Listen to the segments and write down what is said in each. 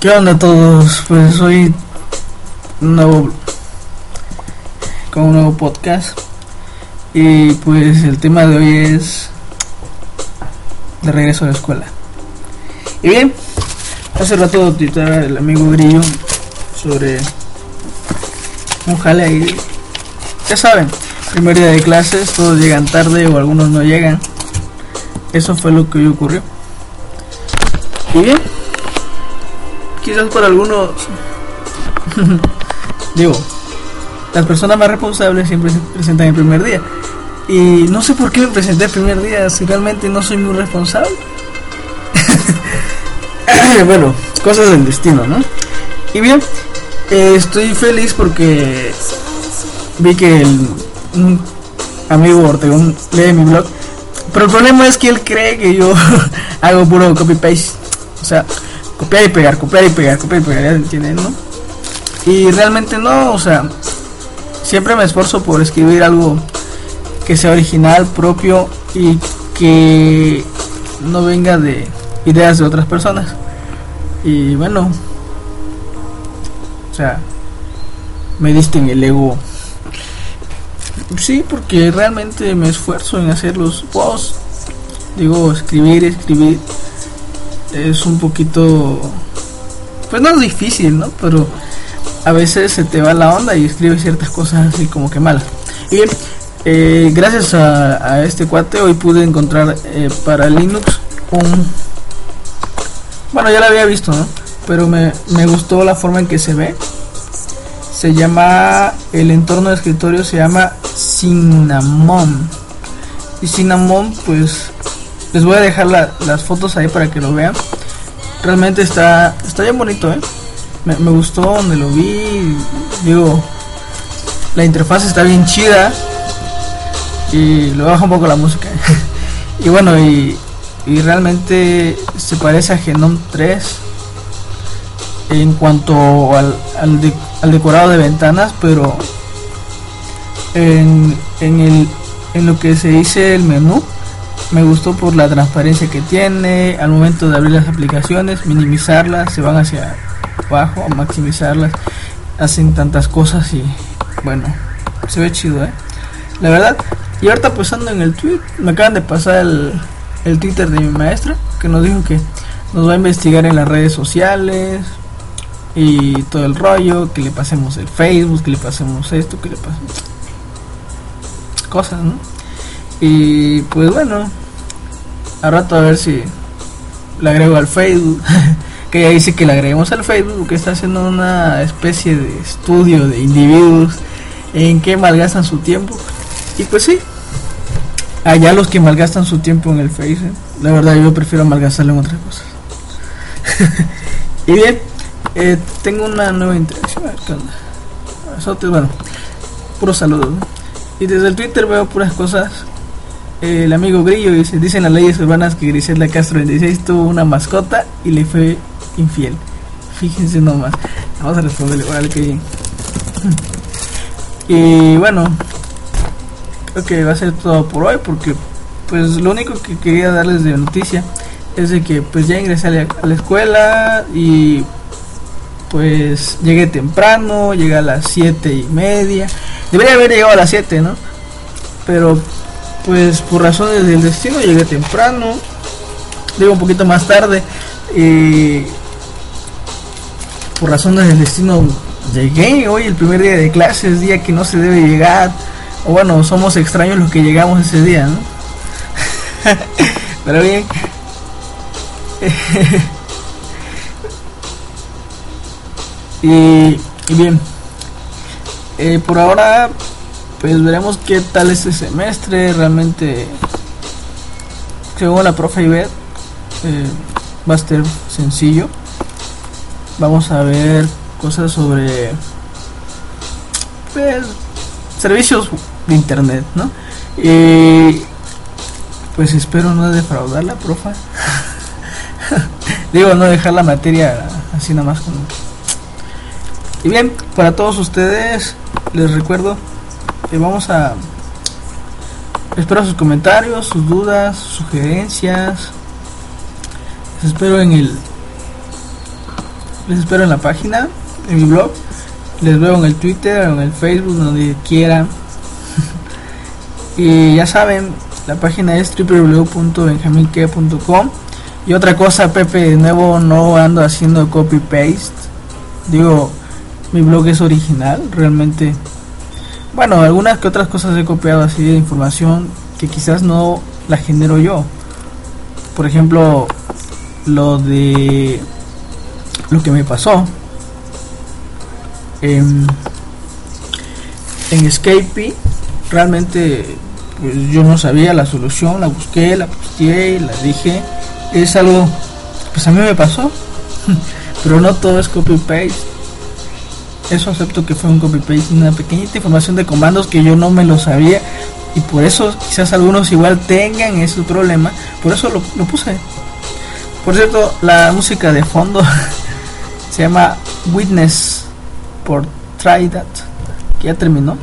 ¿Qué onda a todos? Pues hoy nuevo con un nuevo podcast y pues el tema de hoy es de regreso a la escuela. Y bien, hace rato tuitaba el amigo Grillo sobre un jale ahí. Ya saben, primer día de clases, todos llegan tarde o algunos no llegan. Eso fue lo que hoy ocurrió. Y bien, quizás por algunos, digo, las personas más responsables siempre se presentan el primer día. Y no sé por qué me presenté el primer día, si realmente no soy muy responsable. bueno, cosas del destino, ¿no? Y bien, eh, estoy feliz porque vi que el, un amigo Ortegón lee mi blog. Pero el problema es que él cree que yo hago puro copy-paste. O sea, copiar y pegar, copiar y pegar, copiar y pegar, ¿ya entienden, no? Y realmente no, o sea, siempre me esfuerzo por escribir algo que sea original, propio y que no venga de ideas de otras personas. Y bueno, o sea, me diste en el ego. Sí, porque realmente me esfuerzo en hacer los posts. Digo, escribir, escribir es un poquito pues no es difícil, ¿no? Pero a veces se te va la onda y escribes ciertas cosas así como que malas. Y eh, gracias a, este cuate hoy pude encontrar eh, para Linux un... Bueno, ya lo había visto, ¿no? Pero me, me gustó la forma en que se ve. Se llama, el entorno de escritorio se llama Cinnamon. Y Cinnamon, pues les voy a dejar las fotos ahí para que lo vean. Realmente está, está bien bonito, ¿eh? Me, gustó donde lo vi. Digo, la interfaz está bien chida. Y lo baja un poco la música. y bueno, y, y realmente se parece a Genome 3 en cuanto al, al, al decorado de ventanas, pero en, en, el, en lo que se dice el menú me gustó por la transparencia que tiene al momento de abrir las aplicaciones, minimizarlas, se van hacia abajo, a maximizarlas, hacen tantas cosas y bueno, se ve chido, ¿eh? La verdad, y ahorita pasando en el tweet, me acaban de pasar el, el Twitter de mi maestra, que nos dijo que nos va a investigar en las redes sociales y todo el rollo, que le pasemos el Facebook, que le pasemos esto, que le pasemos cosas, ¿no? Y pues bueno, a rato a ver si le agrego al Facebook. que ella dice que le agreguemos al Facebook, que está haciendo una especie de estudio de individuos en que malgastan su tiempo. Y pues sí, allá los que malgastan su tiempo en el Facebook, la verdad yo prefiero malgastarlo en otras cosas. y bien, eh, tengo una nueva interacción. A ver qué onda. bueno, puros saludos. Y desde el Twitter veo puras cosas el amigo Grillo dice, dicen las leyes urbanas que Griselda Castro 26 tuvo una mascota y le fue infiel. Fíjense nomás. Vamos a responderle, órale que bien. Y bueno, creo que va a ser todo por hoy porque pues lo único que quería darles de noticia es de que pues ya ingresé a la escuela y pues llegué temprano, llegué a las siete y media. Debería haber llegado a las 7, ¿no? Pero pues por razones del destino llegué temprano, digo un poquito más tarde, y por razones del destino llegué hoy el primer día de clases, día que no se debe llegar, o bueno, somos extraños los que llegamos ese día, ¿no? Pero bien. y, y, bien. Eh, por ahora pues veremos qué tal este semestre. Realmente, según la profe Ivette, eh, va a ser sencillo. Vamos a ver cosas sobre pues, servicios de internet, ¿no? Y pues espero no defraudar la profa. Digo, no dejar la materia así nada más como. Y bien, para todos ustedes les recuerdo vamos a espero sus comentarios, sus dudas, sugerencias. espero en el les espero en la página, en mi blog. Les veo en el Twitter, en el Facebook, donde quieran. y ya saben, la página es www.benjaminque.com. Y otra cosa, Pepe, de nuevo no ando haciendo copy paste. Digo, mi blog es original, realmente. Bueno, algunas que otras cosas he copiado así de información que quizás no la genero yo. Por ejemplo, lo de lo que me pasó en, en Escape realmente pues, yo no sabía la solución, la busqué, la posteé, la dije, es algo pues a mí me pasó, pero no todo es copy paste. Eso acepto que fue un copy paste, una pequeñita información de comandos que yo no me lo sabía y por eso quizás algunos igual tengan ese problema, por eso lo, lo puse. Por cierto, la música de fondo se llama Witness por Try That, que ya terminó.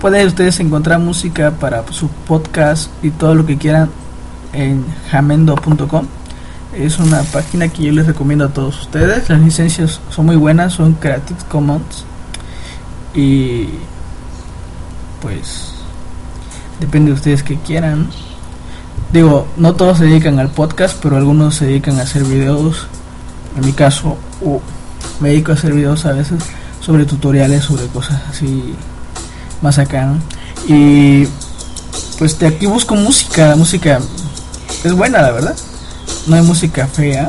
Pueden ustedes encontrar música para su podcast y todo lo que quieran en jamendo.com. Es una página que yo les recomiendo a todos ustedes. Las licencias son muy buenas, son Creative Commons. Y pues depende de ustedes que quieran. Digo, no todos se dedican al podcast, pero algunos se dedican a hacer videos. En mi caso, me dedico a hacer videos a veces sobre tutoriales, sobre cosas así más acá. Y pues de aquí busco música, la música es buena, la verdad. No hay música fea,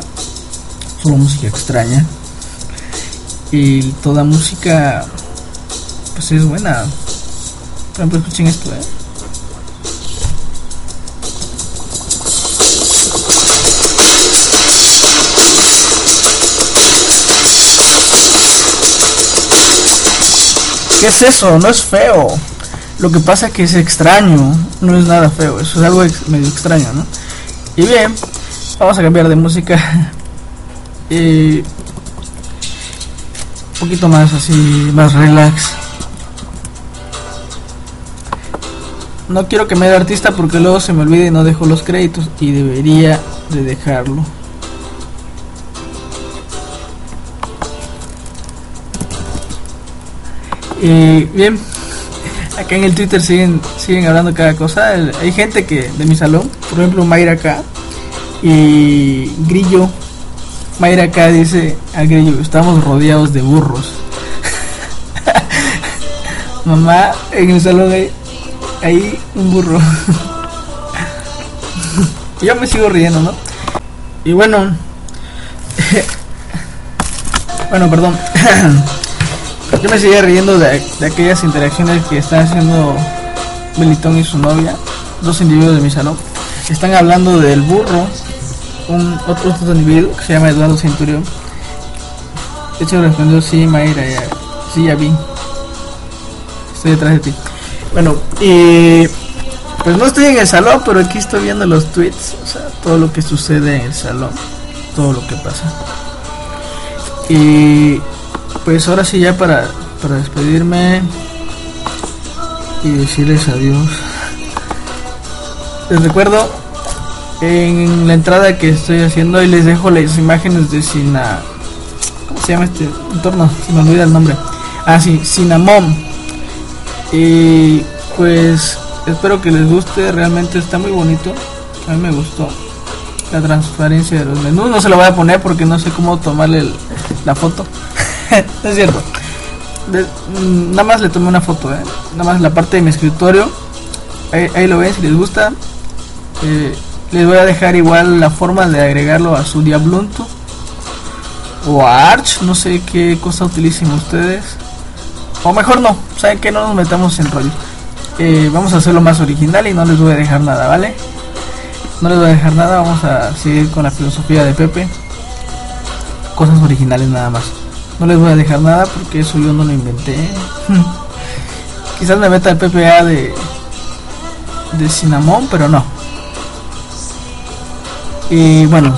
solo música extraña. Y toda música pues es buena. Por ejemplo, escuchen esto, ¿eh? ¿Qué es eso? No es feo. Lo que pasa es que es extraño. No es nada feo. Eso es algo medio extraño, ¿no? Y bien, vamos a cambiar de música. y un poquito más así, más relax. No quiero que me dé artista porque luego se me olvide y no dejo los créditos. Y debería de dejarlo. Y bien, acá en el Twitter siguen siguen hablando cada cosa. Hay gente que de mi salón, por ejemplo Mayra acá y Grillo. Mayra acá dice a Grillo, estamos rodeados de burros. Mamá, en el salón hay, un burro. Yo me sigo riendo, ¿no? Y bueno, bueno, perdón. Yo me seguía riendo de, aquellas interacciones que están haciendo Belitón y su novia, dos individuos de mi salón. Están hablando del burro, un otro, otro individuo que se llama Eduardo Centurión. Hecho respondió, sí, Mayra, ya, sí, ya vi. Estoy detrás de ti. Bueno, y pues no estoy en el salón, pero aquí estoy viendo los tweets, o sea, todo lo que sucede en el salón, todo lo que pasa. Y pues ahora sí ya para, para despedirme y decirles adiós. Les recuerdo en la entrada que estoy haciendo y les dejo las imágenes de Sina... ¿Cómo se llama este entorno? Se me olvida el nombre. Ah, sí, Cinnamon. Y pues espero que les guste, realmente está muy bonito. A mí me gustó la transparencia de los menús. No se lo voy a poner porque no sé cómo tomarle la foto. es cierto. Mm, nada más le tomé una foto, ¿eh? Nada más la parte de mi escritorio. Ahí, lo ven, si les gusta. Eh, les voy a dejar igual la forma de agregarlo a su Diablunto. O a Arch, no sé qué cosa utilicen ustedes. O mejor no, saben que no nos metamos en rollo. Eh, vamos a hacerlo más original y no les voy a dejar nada, ¿vale? No les voy a dejar nada, vamos a seguir con la filosofía de Pepe. Cosas originales nada más. No les voy a dejar nada porque eso yo no lo inventé. Quizás me meta el PPA de de Cinnamon, pero no. Y bueno,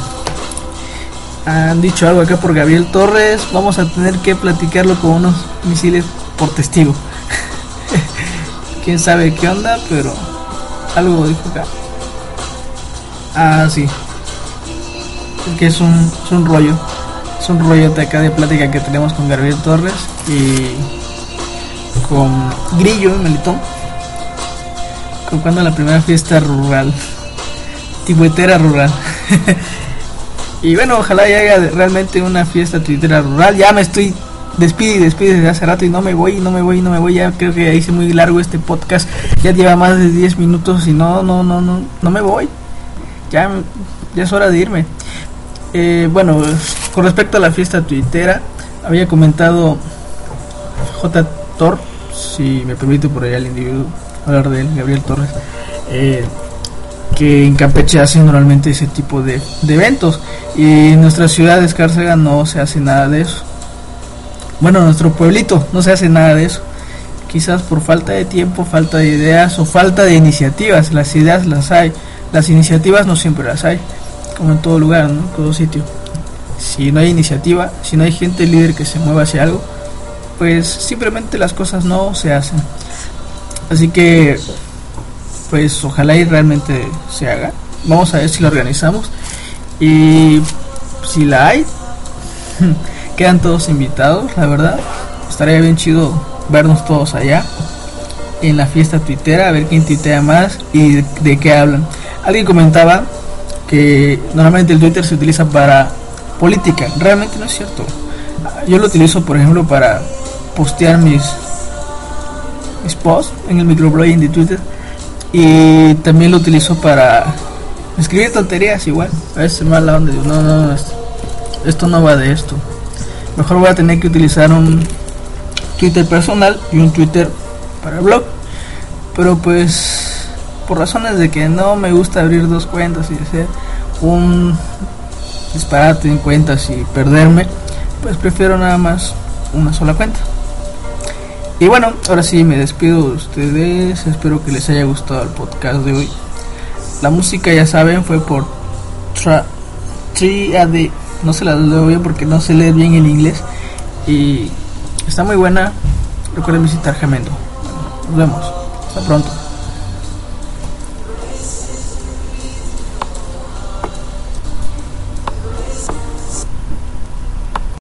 han dicho algo acá por Gabriel Torres. Vamos a tener que platicarlo con unos misiles por testigo. Quién sabe qué onda, pero algo dijo acá. Ah, sí. Que es un, es un rollo. Es un rollote acá de plática que tenemos con Gabriel Torres y con Grillo, Melitón. Con cuando la primera fiesta rural, tibuetera rural. y bueno, ojalá ya haya realmente una fiesta tuitera rural. Ya me estoy despide y despide desde hace rato y no me voy, no me voy, no me voy. Ya creo que hice muy largo este podcast. Ya lleva más de 10 minutos y no, no, no, no, no me voy. Ya, ya es hora de irme. Eh, bueno, con respecto a la fiesta tuitera, había comentado J. Tor, si me permite por allá el individuo hablar de él, Gabriel Torres, eh, que en Campeche hacen normalmente ese tipo de, de eventos y en nuestra ciudad de Escárcega no se hace nada de eso bueno, nuestro pueblito no se hace nada de eso. Quizás por falta de tiempo, falta de ideas o falta de iniciativas. Las ideas las hay, las iniciativas no siempre las hay, como en todo lugar, ¿no? En todo sitio. Si no hay iniciativa, si no hay gente líder que se mueva hacia algo, pues simplemente las cosas no se hacen. Así que, pues ojalá y realmente se haga. Vamos a ver si lo organizamos. Y si la hay, Quedan todos invitados, la verdad. Estaría bien chido vernos todos allá en la fiesta tuitera, a ver quién tuitea más y de, qué hablan. Alguien comentaba que normalmente el Twitter se utiliza para política. Realmente no es cierto. Yo lo utilizo, por ejemplo, para postear mis, mis posts en el microblogging de Twitter. Y también lo utilizo para escribir tonterías igual. A veces más la onda no, no, esto, esto no va de esto mejor voy a tener que utilizar un Twitter personal y un Twitter para blog. Pero pues por razones de que no me gusta abrir dos cuentas y hacer un disparate en cuentas y perderme, pues prefiero nada más una sola cuenta. Y bueno, ahora sí me despido de ustedes. Espero que les haya gustado el podcast de hoy. La música, ya saben, fue por Triade no se la leo bien porque no se lee bien el inglés. Y está muy buena. Recuerden visitar Gemendo. Nos vemos. Hasta pronto.